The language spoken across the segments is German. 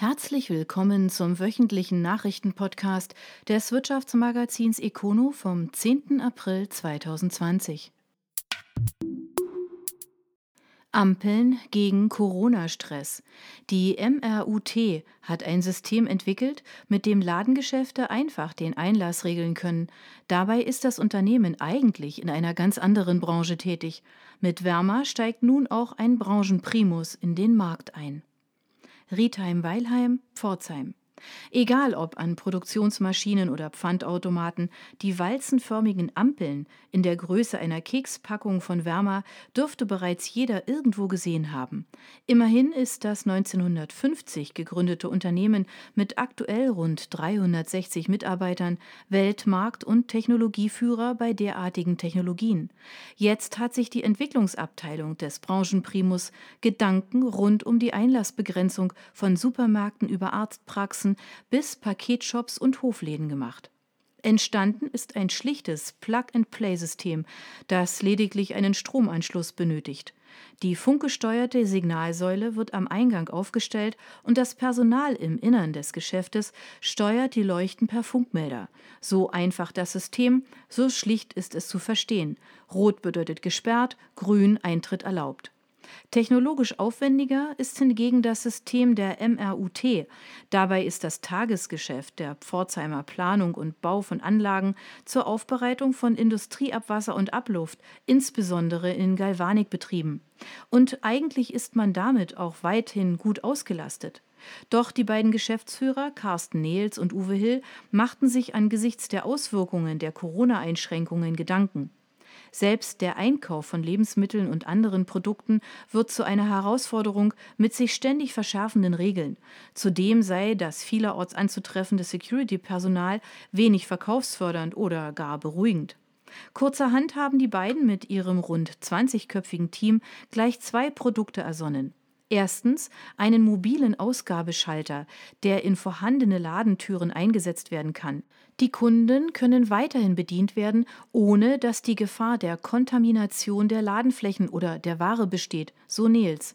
Herzlich willkommen zum wöchentlichen Nachrichtenpodcast des Wirtschaftsmagazins Econo vom 10. April 2020. Ampeln gegen Corona-Stress. Die MRUT hat ein System entwickelt, mit dem Ladengeschäfte einfach den Einlass regeln können. Dabei ist das Unternehmen eigentlich in einer ganz anderen Branche tätig. Mit Wärmer steigt nun auch ein Branchenprimus in den Markt ein. Riedheim-Weilheim, Pforzheim. Egal ob an Produktionsmaschinen oder Pfandautomaten, die walzenförmigen Ampeln in der Größe einer Kekspackung von Wärmer dürfte bereits jeder irgendwo gesehen haben. Immerhin ist das 1950 gegründete Unternehmen mit aktuell rund 360 Mitarbeitern Weltmarkt- und Technologieführer bei derartigen Technologien. Jetzt hat sich die Entwicklungsabteilung des Branchenprimus Gedanken rund um die Einlassbegrenzung von Supermärkten über Arztpraxen Straßen bis Paketshops und Hofläden gemacht. Entstanden ist ein schlichtes Plug-and-Play-System, das lediglich einen Stromanschluss benötigt. Die funkgesteuerte Signalsäule wird am Eingang aufgestellt und das Personal im Innern des Geschäftes steuert die Leuchten per Funkmelder. So einfach das System, so schlicht ist es zu verstehen. Rot bedeutet gesperrt, grün Eintritt erlaubt. Technologisch aufwendiger ist hingegen das System der MRUT. Dabei ist das Tagesgeschäft der Pforzheimer Planung und Bau von Anlagen zur Aufbereitung von Industrieabwasser und Abluft, insbesondere in Galvanikbetrieben. Und eigentlich ist man damit auch weithin gut ausgelastet. Doch die beiden Geschäftsführer Carsten Nehls und Uwe Hill machten sich angesichts der Auswirkungen der Corona-Einschränkungen Gedanken. Selbst der Einkauf von Lebensmitteln und anderen Produkten wird zu einer Herausforderung mit sich ständig verschärfenden Regeln. Zudem sei das vielerorts anzutreffende Security-Personal wenig verkaufsfördernd oder gar beruhigend. Kurzerhand haben die beiden mit ihrem rund 20-köpfigen Team gleich zwei Produkte ersonnen. Erstens einen mobilen Ausgabeschalter, der in vorhandene Ladentüren eingesetzt werden kann. Die Kunden können weiterhin bedient werden, ohne dass die Gefahr der Kontamination der Ladenflächen oder der Ware besteht, so Nils.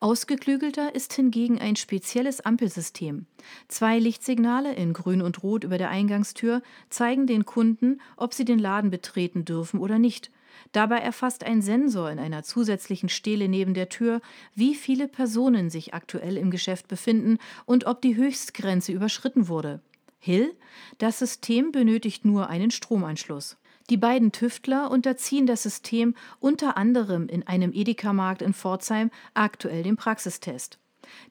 Ausgeklügelter ist hingegen ein spezielles Ampelsystem. Zwei Lichtsignale in Grün und Rot über der Eingangstür zeigen den Kunden, ob sie den Laden betreten dürfen oder nicht. Dabei erfasst ein Sensor in einer zusätzlichen Stele neben der Tür, wie viele Personen sich aktuell im Geschäft befinden und ob die Höchstgrenze überschritten wurde. Hill, das System benötigt nur einen Stromanschluss. Die beiden Tüftler unterziehen das System unter anderem in einem Edeka-Markt in Pforzheim aktuell dem Praxistest.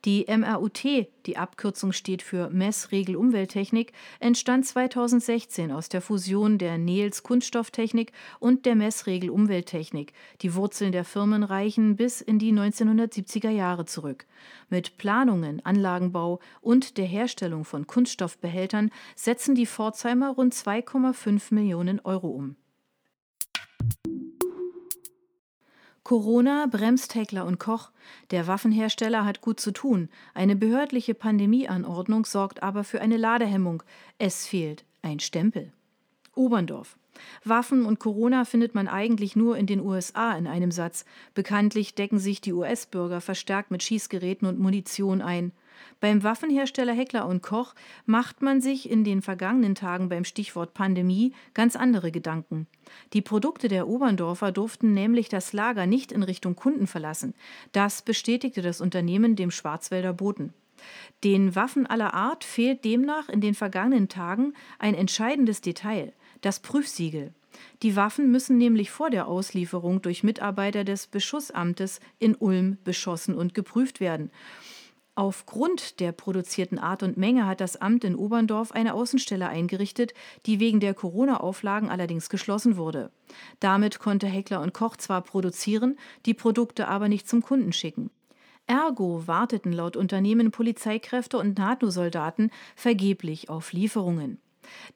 Die MRUT, die Abkürzung steht für Messregel Umwelttechnik, entstand 2016 aus der Fusion der Nels Kunststofftechnik und der Messregel Umwelttechnik. Die Wurzeln der Firmen reichen bis in die 1970er Jahre zurück. Mit Planungen, Anlagenbau und der Herstellung von Kunststoffbehältern setzen die Pforzheimer rund 2,5 Millionen Euro um. Corona bremst Heckler und Koch. Der Waffenhersteller hat gut zu tun. Eine behördliche Pandemieanordnung sorgt aber für eine Ladehemmung. Es fehlt ein Stempel. Oberndorf. Waffen und Corona findet man eigentlich nur in den USA in einem Satz. Bekanntlich decken sich die US-Bürger verstärkt mit Schießgeräten und Munition ein. Beim Waffenhersteller Heckler und Koch macht man sich in den vergangenen Tagen beim Stichwort Pandemie ganz andere Gedanken. Die Produkte der Oberndorfer durften nämlich das Lager nicht in Richtung Kunden verlassen. Das bestätigte das Unternehmen dem Schwarzwälder Boten. Den Waffen aller Art fehlt demnach in den vergangenen Tagen ein entscheidendes Detail, das Prüfsiegel. Die Waffen müssen nämlich vor der Auslieferung durch Mitarbeiter des Beschussamtes in Ulm beschossen und geprüft werden. Aufgrund der produzierten Art und Menge hat das Amt in Oberndorf eine Außenstelle eingerichtet, die wegen der Corona-Auflagen allerdings geschlossen wurde. Damit konnte Heckler und Koch zwar produzieren, die Produkte aber nicht zum Kunden schicken. Ergo warteten laut Unternehmen Polizeikräfte und NATO-Soldaten vergeblich auf Lieferungen.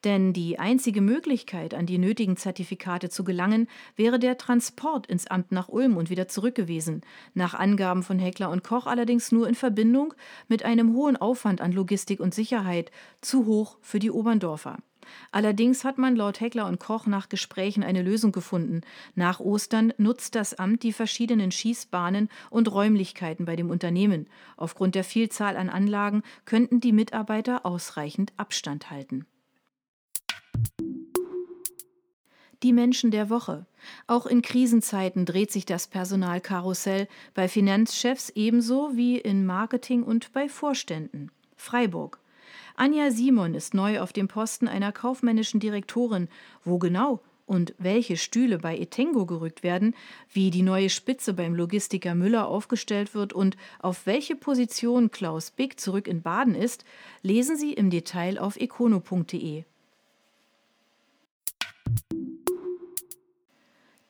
Denn die einzige Möglichkeit, an die nötigen Zertifikate zu gelangen, wäre der Transport ins Amt nach Ulm und wieder zurück gewesen. Nach Angaben von Heckler und Koch allerdings nur in Verbindung mit einem hohen Aufwand an Logistik und Sicherheit, zu hoch für die Oberndorfer. Allerdings hat man laut Heckler und Koch nach Gesprächen eine Lösung gefunden. Nach Ostern nutzt das Amt die verschiedenen Schießbahnen und Räumlichkeiten bei dem Unternehmen. Aufgrund der Vielzahl an Anlagen könnten die Mitarbeiter ausreichend Abstand halten. Die Menschen der Woche. Auch in Krisenzeiten dreht sich das Personalkarussell bei Finanzchefs ebenso wie in Marketing und bei Vorständen. Freiburg. Anja Simon ist neu auf dem Posten einer kaufmännischen Direktorin. Wo genau und welche Stühle bei Etengo gerückt werden, wie die neue Spitze beim Logistiker Müller aufgestellt wird und auf welche Position Klaus Big zurück in Baden ist, lesen Sie im Detail auf econo.de.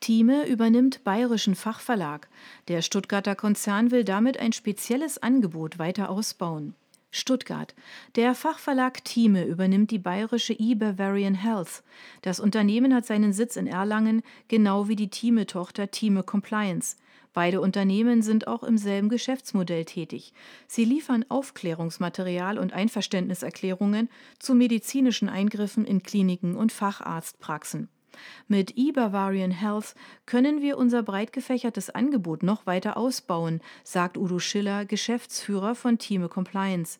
Thieme übernimmt Bayerischen Fachverlag. Der Stuttgarter Konzern will damit ein spezielles Angebot weiter ausbauen. Stuttgart. Der Fachverlag Thieme übernimmt die bayerische eBavarian Health. Das Unternehmen hat seinen Sitz in Erlangen, genau wie die Thieme-Tochter Thieme Compliance. Beide Unternehmen sind auch im selben Geschäftsmodell tätig. Sie liefern Aufklärungsmaterial und Einverständniserklärungen zu medizinischen Eingriffen in Kliniken und Facharztpraxen. Mit eBavarian Health können wir unser breit gefächertes Angebot noch weiter ausbauen, sagt Udo Schiller, Geschäftsführer von Thieme Compliance.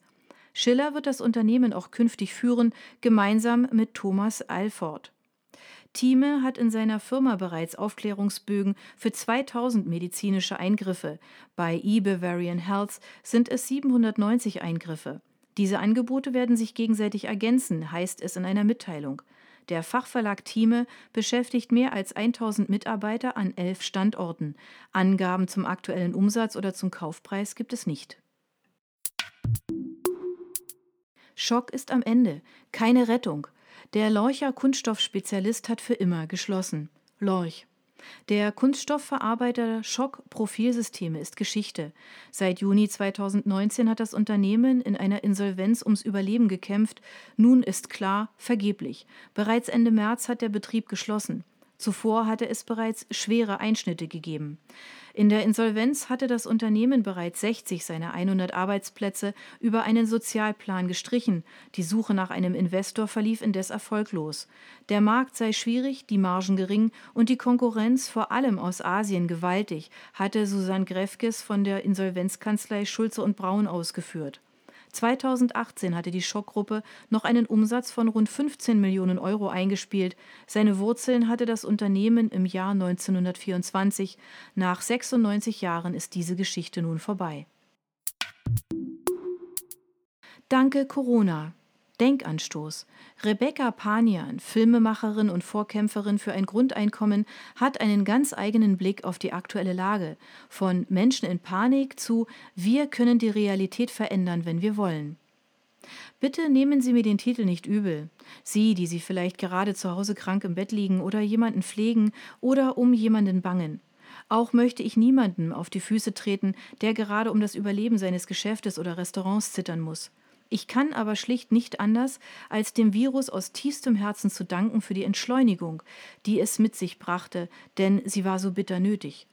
Schiller wird das Unternehmen auch künftig führen, gemeinsam mit Thomas Alford. Thieme hat in seiner Firma bereits Aufklärungsbögen für 2000 medizinische Eingriffe. Bei eBavarian Health sind es 790 Eingriffe. Diese Angebote werden sich gegenseitig ergänzen, heißt es in einer Mitteilung. Der Fachverlag Thieme beschäftigt mehr als 1000 Mitarbeiter an elf Standorten. Angaben zum aktuellen Umsatz oder zum Kaufpreis gibt es nicht. Schock ist am Ende. Keine Rettung. Der Lorcher Kunststoffspezialist hat für immer geschlossen. Lorch. Der Kunststoffverarbeiter Schock Profilsysteme ist Geschichte. Seit Juni 2019 hat das Unternehmen in einer Insolvenz ums Überleben gekämpft. Nun ist klar, vergeblich. Bereits Ende März hat der Betrieb geschlossen. Zuvor hatte es bereits schwere Einschnitte gegeben. In der Insolvenz hatte das Unternehmen bereits 60 seiner 100 Arbeitsplätze über einen Sozialplan gestrichen. Die Suche nach einem Investor verlief indes erfolglos. Der Markt sei schwierig, die Margen gering und die Konkurrenz vor allem aus Asien gewaltig, hatte Susanne Grefkes von der Insolvenzkanzlei Schulze und Braun ausgeführt. 2018 hatte die Schockgruppe noch einen Umsatz von rund 15 Millionen Euro eingespielt. Seine Wurzeln hatte das Unternehmen im Jahr 1924. Nach 96 Jahren ist diese Geschichte nun vorbei. Danke Corona. Denkanstoß. Rebecca Panian, Filmemacherin und Vorkämpferin für ein Grundeinkommen, hat einen ganz eigenen Blick auf die aktuelle Lage. Von Menschen in Panik zu Wir können die Realität verändern, wenn wir wollen. Bitte nehmen Sie mir den Titel nicht übel. Sie, die Sie vielleicht gerade zu Hause krank im Bett liegen oder jemanden pflegen oder um jemanden bangen. Auch möchte ich niemandem auf die Füße treten, der gerade um das Überleben seines Geschäftes oder Restaurants zittern muss. Ich kann aber schlicht nicht anders, als dem Virus aus tiefstem Herzen zu danken für die Entschleunigung, die es mit sich brachte, denn sie war so bitter nötig.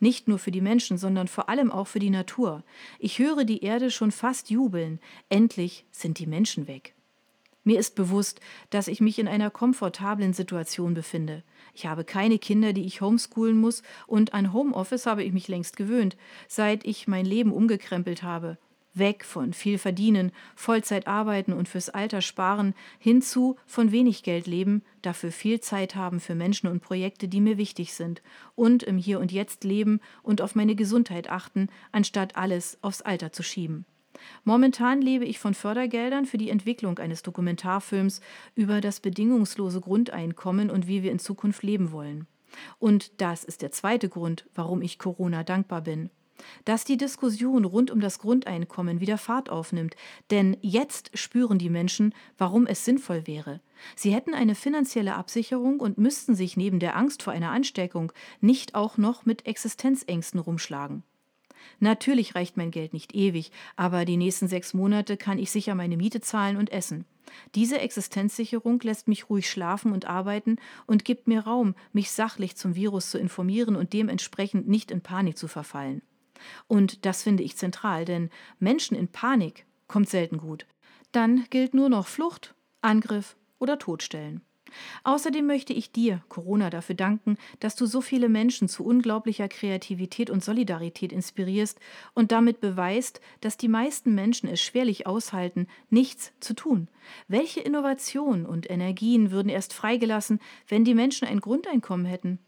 Nicht nur für die Menschen, sondern vor allem auch für die Natur. Ich höre die Erde schon fast jubeln. Endlich sind die Menschen weg. Mir ist bewusst, dass ich mich in einer komfortablen Situation befinde. Ich habe keine Kinder, die ich homeschoolen muss, und an Homeoffice habe ich mich längst gewöhnt, seit ich mein Leben umgekrempelt habe weg von viel verdienen, Vollzeit arbeiten und fürs Alter sparen, hinzu von wenig Geld leben, dafür viel Zeit haben für Menschen und Projekte, die mir wichtig sind, und im Hier und Jetzt leben und auf meine Gesundheit achten, anstatt alles aufs Alter zu schieben. Momentan lebe ich von Fördergeldern für die Entwicklung eines Dokumentarfilms über das bedingungslose Grundeinkommen und wie wir in Zukunft leben wollen. Und das ist der zweite Grund, warum ich Corona dankbar bin dass die Diskussion rund um das Grundeinkommen wieder Fahrt aufnimmt, denn jetzt spüren die Menschen, warum es sinnvoll wäre. Sie hätten eine finanzielle Absicherung und müssten sich neben der Angst vor einer Ansteckung nicht auch noch mit Existenzängsten rumschlagen. Natürlich reicht mein Geld nicht ewig, aber die nächsten sechs Monate kann ich sicher meine Miete zahlen und essen. Diese Existenzsicherung lässt mich ruhig schlafen und arbeiten und gibt mir Raum, mich sachlich zum Virus zu informieren und dementsprechend nicht in Panik zu verfallen. Und das finde ich zentral, denn Menschen in Panik kommt selten gut. Dann gilt nur noch Flucht, Angriff oder totstellen. Außerdem möchte ich dir, Corona, dafür danken, dass du so viele Menschen zu unglaublicher Kreativität und Solidarität inspirierst und damit beweist, dass die meisten Menschen es schwerlich aushalten, nichts zu tun. Welche Innovationen und Energien würden erst freigelassen, wenn die Menschen ein Grundeinkommen hätten?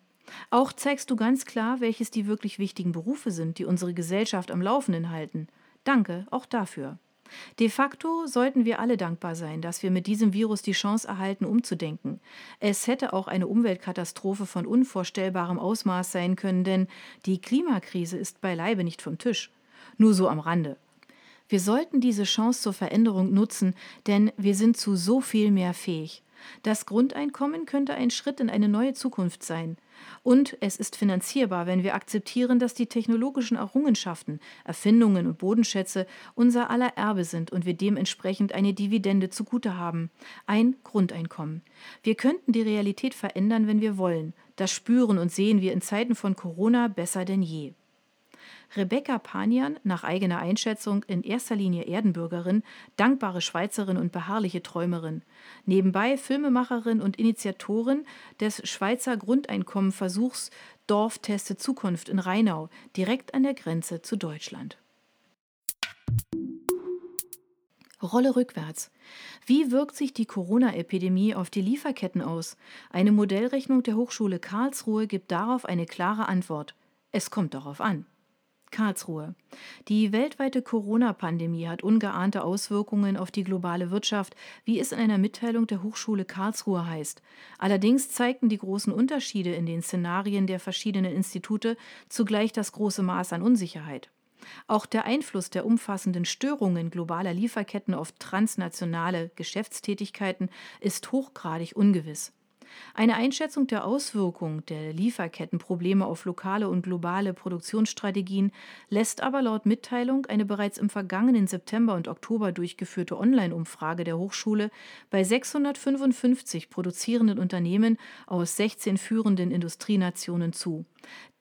Auch zeigst du ganz klar, welches die wirklich wichtigen Berufe sind, die unsere Gesellschaft am Laufenden halten. Danke auch dafür. De facto sollten wir alle dankbar sein, dass wir mit diesem Virus die Chance erhalten, umzudenken. Es hätte auch eine Umweltkatastrophe von unvorstellbarem Ausmaß sein können, denn die Klimakrise ist beileibe nicht vom Tisch. Nur so am Rande. Wir sollten diese Chance zur Veränderung nutzen, denn wir sind zu so viel mehr fähig. Das Grundeinkommen könnte ein Schritt in eine neue Zukunft sein. Und es ist finanzierbar, wenn wir akzeptieren, dass die technologischen Errungenschaften, Erfindungen und Bodenschätze unser aller Erbe sind und wir dementsprechend eine Dividende zugute haben, ein Grundeinkommen. Wir könnten die Realität verändern, wenn wir wollen. Das spüren und sehen wir in Zeiten von Corona besser denn je. Rebecca Panian, nach eigener Einschätzung in erster Linie Erdenbürgerin, dankbare Schweizerin und beharrliche Träumerin. Nebenbei Filmemacherin und Initiatorin des Schweizer Grundeinkommenversuchs Dorfteste Zukunft in Rheinau, direkt an der Grenze zu Deutschland. Rolle rückwärts. Wie wirkt sich die Corona-Epidemie auf die Lieferketten aus? Eine Modellrechnung der Hochschule Karlsruhe gibt darauf eine klare Antwort. Es kommt darauf an. Karlsruhe. Die weltweite Corona-Pandemie hat ungeahnte Auswirkungen auf die globale Wirtschaft, wie es in einer Mitteilung der Hochschule Karlsruhe heißt. Allerdings zeigten die großen Unterschiede in den Szenarien der verschiedenen Institute zugleich das große Maß an Unsicherheit. Auch der Einfluss der umfassenden Störungen globaler Lieferketten auf transnationale Geschäftstätigkeiten ist hochgradig ungewiss. Eine Einschätzung der Auswirkung der Lieferkettenprobleme auf lokale und globale Produktionsstrategien lässt aber laut Mitteilung eine bereits im vergangenen September und Oktober durchgeführte Online-Umfrage der Hochschule bei 655 produzierenden Unternehmen aus 16 führenden Industrienationen zu.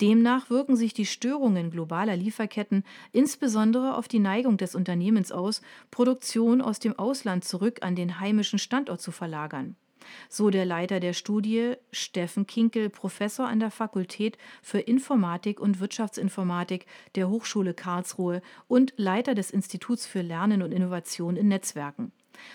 Demnach wirken sich die Störungen globaler Lieferketten insbesondere auf die Neigung des Unternehmens aus, Produktion aus dem Ausland zurück an den heimischen Standort zu verlagern so der Leiter der Studie, Steffen Kinkel, Professor an der Fakultät für Informatik und Wirtschaftsinformatik der Hochschule Karlsruhe und Leiter des Instituts für Lernen und Innovation in Netzwerken.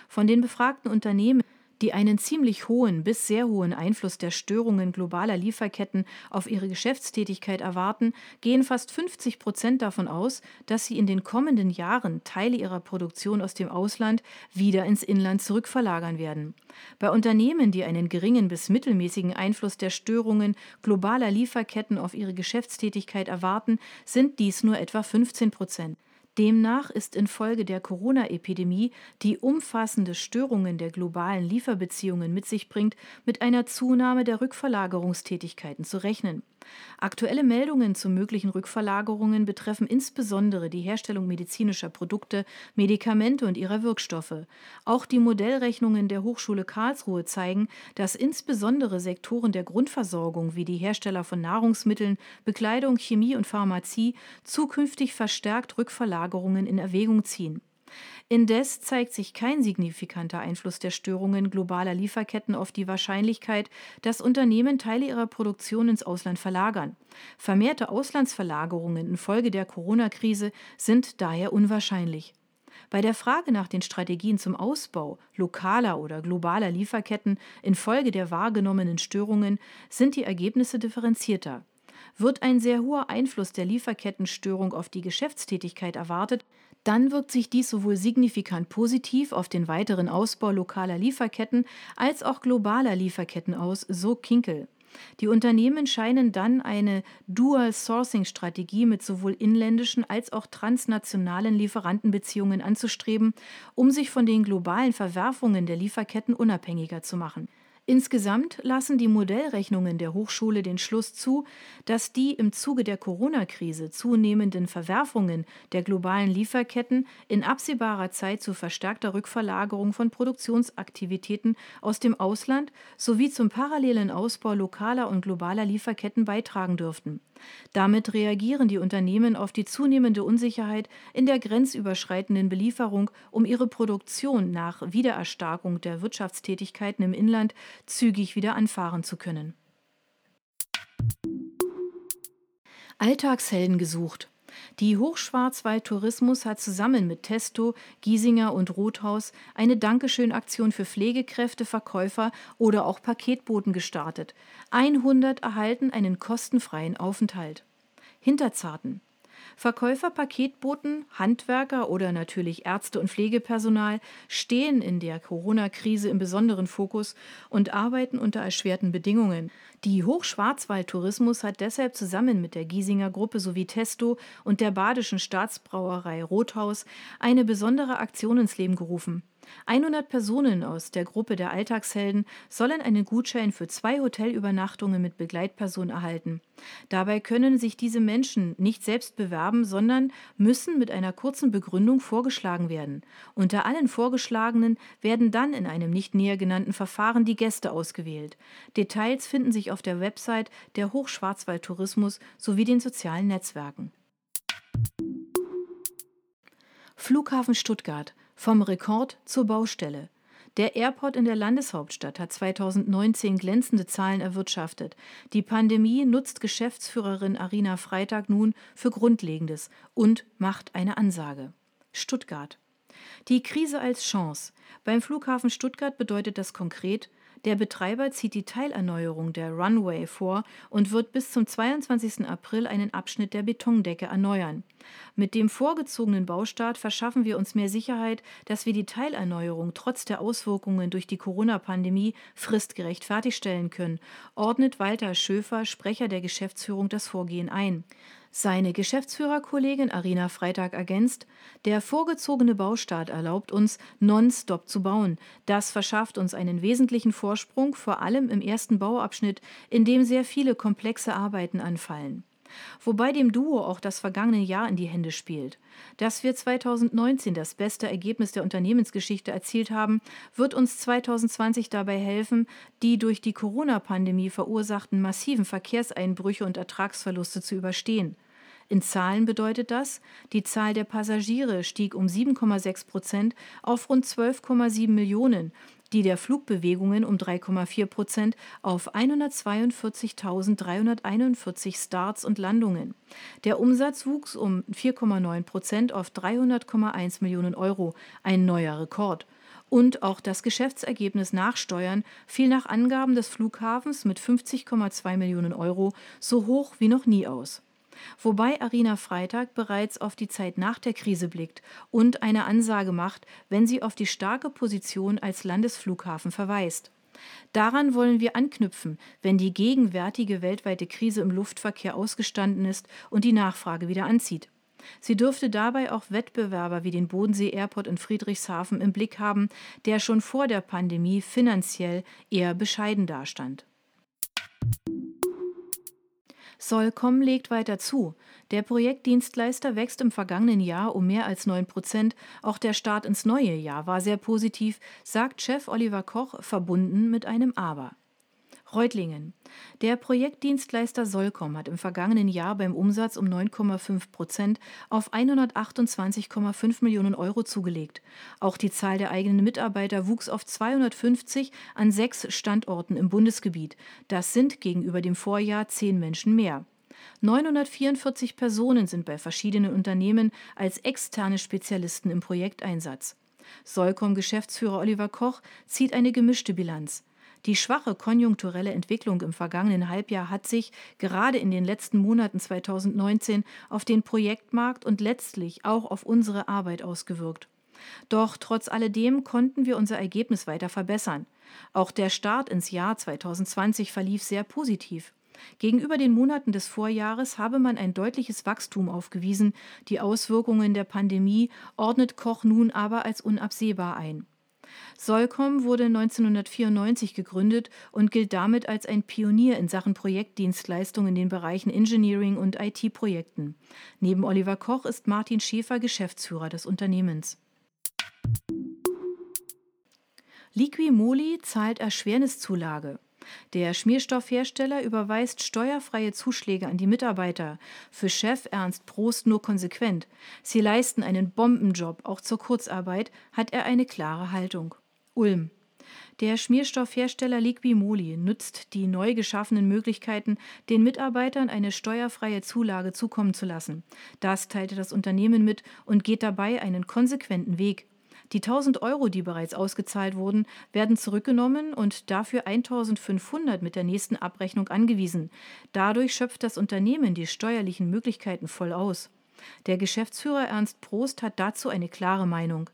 Von den befragten Unternehmen die einen ziemlich hohen bis sehr hohen Einfluss der Störungen globaler Lieferketten auf ihre Geschäftstätigkeit erwarten, gehen fast 50 Prozent davon aus, dass sie in den kommenden Jahren Teile ihrer Produktion aus dem Ausland wieder ins Inland zurückverlagern werden. Bei Unternehmen, die einen geringen bis mittelmäßigen Einfluss der Störungen globaler Lieferketten auf ihre Geschäftstätigkeit erwarten, sind dies nur etwa 15 Prozent. Demnach ist infolge der Corona-Epidemie, die umfassende Störungen der globalen Lieferbeziehungen mit sich bringt, mit einer Zunahme der Rückverlagerungstätigkeiten zu rechnen. Aktuelle Meldungen zu möglichen Rückverlagerungen betreffen insbesondere die Herstellung medizinischer Produkte, Medikamente und ihrer Wirkstoffe. Auch die Modellrechnungen der Hochschule Karlsruhe zeigen, dass insbesondere Sektoren der Grundversorgung wie die Hersteller von Nahrungsmitteln, Bekleidung, Chemie und Pharmazie zukünftig verstärkt Rückverlagerungen in Erwägung ziehen. Indes zeigt sich kein signifikanter Einfluss der Störungen globaler Lieferketten auf die Wahrscheinlichkeit, dass Unternehmen Teile ihrer Produktion ins Ausland verlagern. Vermehrte Auslandsverlagerungen infolge der Corona-Krise sind daher unwahrscheinlich. Bei der Frage nach den Strategien zum Ausbau lokaler oder globaler Lieferketten infolge der wahrgenommenen Störungen sind die Ergebnisse differenzierter. Wird ein sehr hoher Einfluss der Lieferkettenstörung auf die Geschäftstätigkeit erwartet, dann wirkt sich dies sowohl signifikant positiv auf den weiteren Ausbau lokaler Lieferketten als auch globaler Lieferketten aus, so Kinkel. Die Unternehmen scheinen dann eine Dual-Sourcing-Strategie mit sowohl inländischen als auch transnationalen Lieferantenbeziehungen anzustreben, um sich von den globalen Verwerfungen der Lieferketten unabhängiger zu machen. Insgesamt lassen die Modellrechnungen der Hochschule den Schluss zu, dass die im Zuge der Corona-Krise zunehmenden Verwerfungen der globalen Lieferketten in absehbarer Zeit zu verstärkter Rückverlagerung von Produktionsaktivitäten aus dem Ausland sowie zum parallelen Ausbau lokaler und globaler Lieferketten beitragen dürften. Damit reagieren die Unternehmen auf die zunehmende Unsicherheit in der grenzüberschreitenden Belieferung, um ihre Produktion nach Wiedererstarkung der Wirtschaftstätigkeiten im Inland zügig wieder anfahren zu können. Alltagshelden gesucht. Die Hochschwarzwald-Tourismus hat zusammen mit Testo, Giesinger und Rothaus eine Dankeschön-Aktion für Pflegekräfte, Verkäufer oder auch Paketboten gestartet. 100 erhalten einen kostenfreien Aufenthalt. Hinterzarten. Verkäufer, Paketboten, Handwerker oder natürlich Ärzte und Pflegepersonal stehen in der Corona-Krise im besonderen Fokus und arbeiten unter erschwerten Bedingungen. Die Hochschwarzwald-Tourismus hat deshalb zusammen mit der Giesinger Gruppe sowie Testo und der Badischen Staatsbrauerei Rothaus eine besondere Aktion ins Leben gerufen. 100 Personen aus der Gruppe der Alltagshelden sollen einen Gutschein für zwei Hotelübernachtungen mit Begleitperson erhalten. Dabei können sich diese Menschen nicht selbst bewerben, sondern müssen mit einer kurzen Begründung vorgeschlagen werden. Unter allen Vorgeschlagenen werden dann in einem nicht näher genannten Verfahren die Gäste ausgewählt. Details finden sich auf der Website der Hochschwarzwald Tourismus sowie den sozialen Netzwerken. Flughafen Stuttgart vom Rekord zur Baustelle. Der Airport in der Landeshauptstadt hat 2019 glänzende Zahlen erwirtschaftet. Die Pandemie nutzt Geschäftsführerin Arina Freitag nun für Grundlegendes und macht eine Ansage. Stuttgart. Die Krise als Chance. Beim Flughafen Stuttgart bedeutet das konkret, der Betreiber zieht die Teilerneuerung der Runway vor und wird bis zum 22. April einen Abschnitt der Betondecke erneuern. Mit dem vorgezogenen Baustart verschaffen wir uns mehr Sicherheit, dass wir die Teilerneuerung trotz der Auswirkungen durch die Corona-Pandemie fristgerecht fertigstellen können, ordnet Walter Schöfer, Sprecher der Geschäftsführung, das Vorgehen ein. Seine Geschäftsführerkollegin Arina Freitag ergänzt, der vorgezogene Baustart erlaubt uns, nonstop zu bauen. Das verschafft uns einen wesentlichen Vorsprung, vor allem im ersten Bauabschnitt, in dem sehr viele komplexe Arbeiten anfallen wobei dem Duo auch das vergangene Jahr in die Hände spielt. Dass wir 2019 das beste Ergebnis der Unternehmensgeschichte erzielt haben, wird uns 2020 dabei helfen, die durch die Corona-Pandemie verursachten massiven Verkehrseinbrüche und Ertragsverluste zu überstehen. In Zahlen bedeutet das, die Zahl der Passagiere stieg um 7,6 Prozent auf rund 12,7 Millionen, die der Flugbewegungen um 3,4 Prozent auf 142.341 Starts und Landungen. Der Umsatz wuchs um 4,9 Prozent auf 300,1 Millionen Euro, ein neuer Rekord. Und auch das Geschäftsergebnis nach Steuern fiel nach Angaben des Flughafens mit 50,2 Millionen Euro so hoch wie noch nie aus wobei Arina Freitag bereits auf die Zeit nach der Krise blickt und eine Ansage macht, wenn sie auf die starke Position als Landesflughafen verweist. Daran wollen wir anknüpfen, wenn die gegenwärtige weltweite Krise im Luftverkehr ausgestanden ist und die Nachfrage wieder anzieht. Sie dürfte dabei auch Wettbewerber wie den Bodensee Airport in Friedrichshafen im Blick haben, der schon vor der Pandemie finanziell eher bescheiden dastand. Solcom legt weiter zu. Der Projektdienstleister wächst im vergangenen Jahr um mehr als 9 Prozent. Auch der Start ins neue Jahr war sehr positiv, sagt Chef Oliver Koch, verbunden mit einem Aber. Reutlingen. Der Projektdienstleister Solcom hat im vergangenen Jahr beim Umsatz um 9,5 Prozent auf 128,5 Millionen Euro zugelegt. Auch die Zahl der eigenen Mitarbeiter wuchs auf 250 an sechs Standorten im Bundesgebiet. Das sind gegenüber dem Vorjahr zehn Menschen mehr. 944 Personen sind bei verschiedenen Unternehmen als externe Spezialisten im Projekteinsatz. Solcom-Geschäftsführer Oliver Koch zieht eine gemischte Bilanz. Die schwache konjunkturelle Entwicklung im vergangenen Halbjahr hat sich gerade in den letzten Monaten 2019 auf den Projektmarkt und letztlich auch auf unsere Arbeit ausgewirkt. Doch trotz alledem konnten wir unser Ergebnis weiter verbessern. Auch der Start ins Jahr 2020 verlief sehr positiv. Gegenüber den Monaten des Vorjahres habe man ein deutliches Wachstum aufgewiesen. Die Auswirkungen der Pandemie ordnet Koch nun aber als unabsehbar ein. Solcom wurde 1994 gegründet und gilt damit als ein Pionier in Sachen Projektdienstleistung in den Bereichen Engineering und IT-Projekten. Neben Oliver Koch ist Martin Schäfer Geschäftsführer des Unternehmens. Liqui Moly zahlt Erschwerniszulage. Der Schmierstoffhersteller überweist steuerfreie Zuschläge an die Mitarbeiter. Für Chef Ernst Prost nur konsequent. Sie leisten einen Bombenjob, auch zur Kurzarbeit hat er eine klare Haltung. Ulm. Der Schmierstoffhersteller Liquimoli nutzt die neu geschaffenen Möglichkeiten, den Mitarbeitern eine steuerfreie Zulage zukommen zu lassen. Das teilte das Unternehmen mit und geht dabei einen konsequenten Weg. Die 1000 Euro, die bereits ausgezahlt wurden, werden zurückgenommen und dafür 1500 mit der nächsten Abrechnung angewiesen. Dadurch schöpft das Unternehmen die steuerlichen Möglichkeiten voll aus. Der Geschäftsführer Ernst Prost hat dazu eine klare Meinung.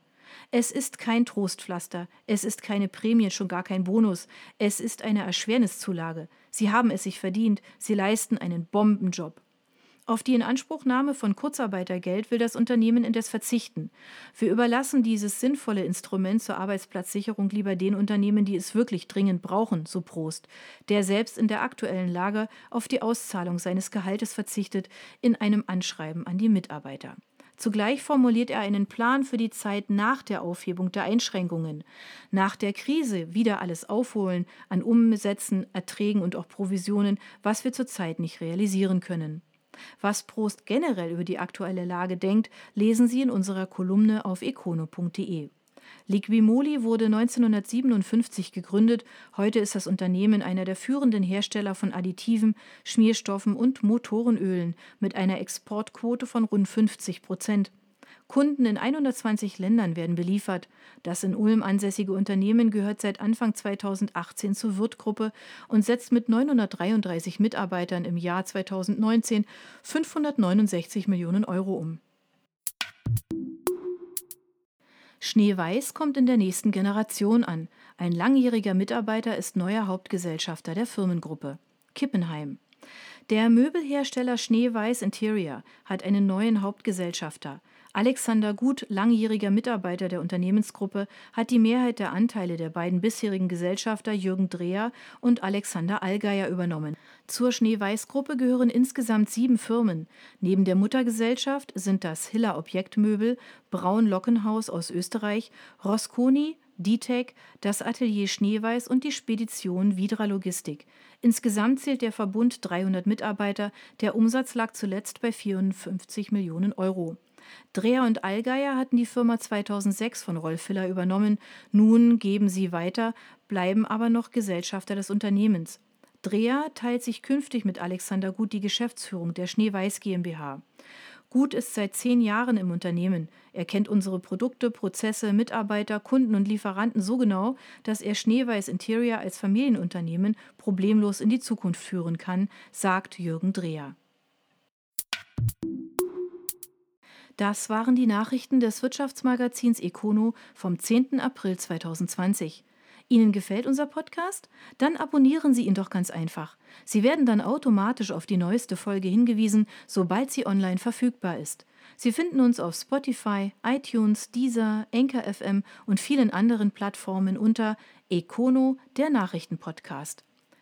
Es ist kein Trostpflaster, es ist keine Prämie, schon gar kein Bonus, es ist eine Erschwerniszulage. Sie haben es sich verdient, sie leisten einen Bombenjob. Auf die Inanspruchnahme von Kurzarbeitergeld will das Unternehmen indes verzichten. Wir überlassen dieses sinnvolle Instrument zur Arbeitsplatzsicherung lieber den Unternehmen, die es wirklich dringend brauchen, so Prost, der selbst in der aktuellen Lage auf die Auszahlung seines Gehaltes verzichtet, in einem Anschreiben an die Mitarbeiter. Zugleich formuliert er einen Plan für die Zeit nach der Aufhebung der Einschränkungen. Nach der Krise wieder alles aufholen an Umsätzen, Erträgen und auch Provisionen, was wir zurzeit nicht realisieren können. Was Prost generell über die aktuelle Lage denkt, lesen Sie in unserer Kolumne auf econo.de. Liquimoli wurde 1957 gegründet. Heute ist das Unternehmen einer der führenden Hersteller von Additiven, Schmierstoffen und Motorenölen mit einer Exportquote von rund 50 Prozent. Kunden in 120 Ländern werden beliefert. Das in Ulm ansässige Unternehmen gehört seit Anfang 2018 zur Wirtgruppe und setzt mit 933 Mitarbeitern im Jahr 2019 569 Millionen Euro um. Schneeweiß kommt in der nächsten Generation an. Ein langjähriger Mitarbeiter ist neuer Hauptgesellschafter der Firmengruppe. Kippenheim. Der Möbelhersteller Schneeweiß Interior hat einen neuen Hauptgesellschafter. Alexander Gut, langjähriger Mitarbeiter der Unternehmensgruppe, hat die Mehrheit der Anteile der beiden bisherigen Gesellschafter Jürgen Dreher und Alexander Allgeier übernommen. Zur Schneeweiß-Gruppe gehören insgesamt sieben Firmen. Neben der Muttergesellschaft sind das Hiller Objektmöbel, Braun Lockenhaus aus Österreich, Rosconi, Ditec, das Atelier Schneeweiß und die Spedition Vidra Logistik. Insgesamt zählt der Verbund 300 Mitarbeiter. Der Umsatz lag zuletzt bei 54 Millionen Euro. Dreher und Allgeier hatten die Firma 2006 von Rolf Filler übernommen. Nun geben sie weiter, bleiben aber noch Gesellschafter des Unternehmens. Dreher teilt sich künftig mit Alexander Gut die Geschäftsführung der Schneeweiß GmbH. Gut ist seit zehn Jahren im Unternehmen. Er kennt unsere Produkte, Prozesse, Mitarbeiter, Kunden und Lieferanten so genau, dass er Schneeweiß Interior als Familienunternehmen problemlos in die Zukunft führen kann, sagt Jürgen Dreher. Das waren die Nachrichten des Wirtschaftsmagazins Econo vom 10. April 2020. Ihnen gefällt unser Podcast? Dann abonnieren Sie ihn doch ganz einfach. Sie werden dann automatisch auf die neueste Folge hingewiesen, sobald sie online verfügbar ist. Sie finden uns auf Spotify, iTunes, Deezer, Anchor FM und vielen anderen Plattformen unter Econo, der Nachrichtenpodcast.